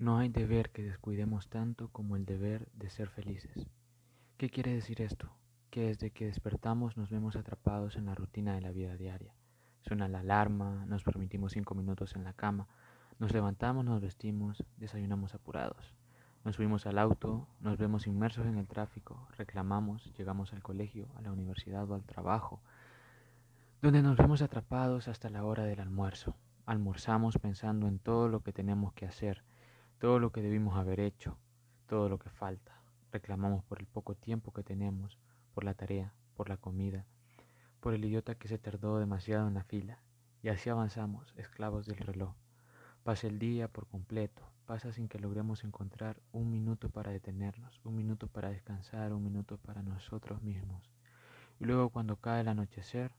No hay deber que descuidemos tanto como el deber de ser felices. ¿Qué quiere decir esto? Que desde que despertamos nos vemos atrapados en la rutina de la vida diaria. Suena la alarma, nos permitimos cinco minutos en la cama, nos levantamos, nos vestimos, desayunamos apurados. Nos subimos al auto, nos vemos inmersos en el tráfico, reclamamos, llegamos al colegio, a la universidad o al trabajo, donde nos vemos atrapados hasta la hora del almuerzo. Almorzamos pensando en todo lo que tenemos que hacer, todo lo que debimos haber hecho, todo lo que falta. Reclamamos por el poco tiempo que tenemos, por la tarea, por la comida, por el idiota que se tardó demasiado en la fila. Y así avanzamos, esclavos del reloj. Pasa el día por completo, pasa sin que logremos encontrar un minuto para detenernos, un minuto para descansar, un minuto para nosotros mismos. Y luego cuando cae el anochecer,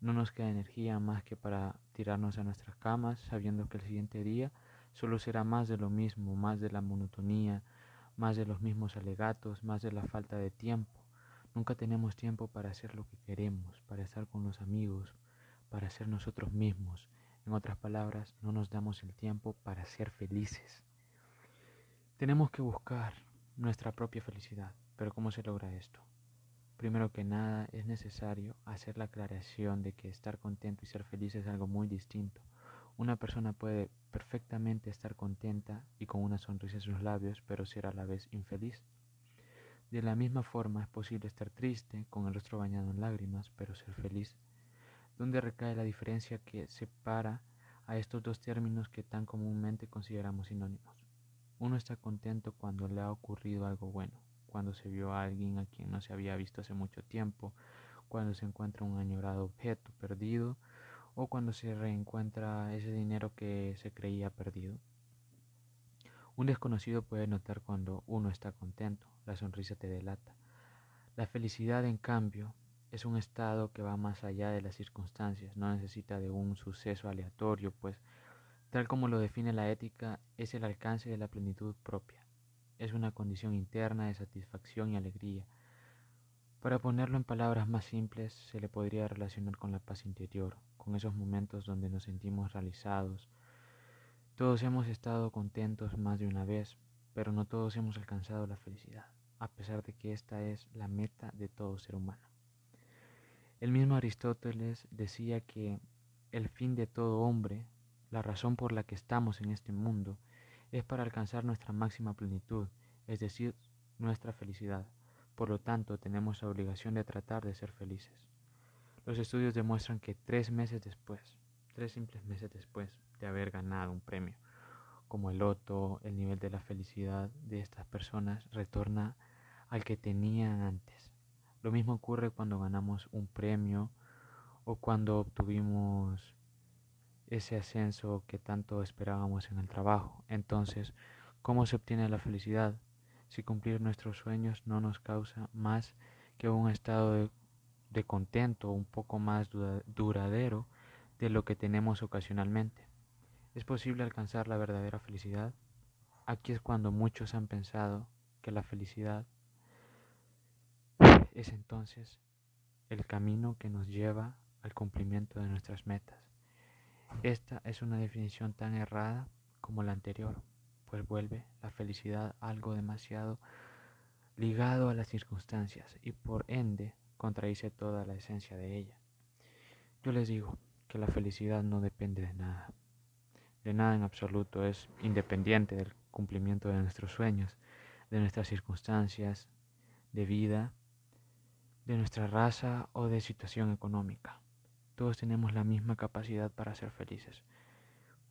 no nos queda energía más que para tirarnos a nuestras camas, sabiendo que el siguiente día solo será más de lo mismo, más de la monotonía, más de los mismos alegatos, más de la falta de tiempo. Nunca tenemos tiempo para hacer lo que queremos, para estar con los amigos, para ser nosotros mismos. En otras palabras, no nos damos el tiempo para ser felices. Tenemos que buscar nuestra propia felicidad, pero ¿cómo se logra esto? Primero que nada, es necesario hacer la aclaración de que estar contento y ser feliz es algo muy distinto. Una persona puede perfectamente estar contenta y con una sonrisa en sus labios, pero ser a la vez infeliz. De la misma forma es posible estar triste, con el rostro bañado en lágrimas, pero ser feliz. ¿Dónde recae la diferencia que separa a estos dos términos que tan comúnmente consideramos sinónimos? Uno está contento cuando le ha ocurrido algo bueno, cuando se vio a alguien a quien no se había visto hace mucho tiempo, cuando se encuentra un añorado objeto perdido, o cuando se reencuentra ese dinero que se creía perdido. Un desconocido puede notar cuando uno está contento, la sonrisa te delata. La felicidad, en cambio, es un estado que va más allá de las circunstancias, no necesita de un suceso aleatorio, pues, tal como lo define la ética, es el alcance de la plenitud propia. Es una condición interna de satisfacción y alegría. Para ponerlo en palabras más simples, se le podría relacionar con la paz interior, con esos momentos donde nos sentimos realizados. Todos hemos estado contentos más de una vez, pero no todos hemos alcanzado la felicidad, a pesar de que esta es la meta de todo ser humano. El mismo Aristóteles decía que el fin de todo hombre, la razón por la que estamos en este mundo, es para alcanzar nuestra máxima plenitud, es decir, nuestra felicidad. Por lo tanto, tenemos la obligación de tratar de ser felices. Los estudios demuestran que tres meses después, tres simples meses después de haber ganado un premio, como el loto, el nivel de la felicidad de estas personas retorna al que tenían antes. Lo mismo ocurre cuando ganamos un premio o cuando obtuvimos ese ascenso que tanto esperábamos en el trabajo. Entonces, ¿cómo se obtiene la felicidad si cumplir nuestros sueños no nos causa más que un estado de contento un poco más duradero de lo que tenemos ocasionalmente. ¿Es posible alcanzar la verdadera felicidad? Aquí es cuando muchos han pensado que la felicidad es entonces el camino que nos lleva al cumplimiento de nuestras metas. Esta es una definición tan errada como la anterior, pues vuelve la felicidad algo demasiado ligado a las circunstancias y por ende contradice toda la esencia de ella. Yo les digo que la felicidad no depende de nada, de nada en absoluto, es independiente del cumplimiento de nuestros sueños, de nuestras circunstancias de vida, de nuestra raza o de situación económica. Todos tenemos la misma capacidad para ser felices,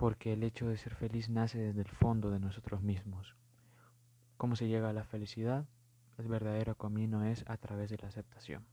porque el hecho de ser feliz nace desde el fondo de nosotros mismos. ¿Cómo se llega a la felicidad? El verdadero camino es a través de la aceptación.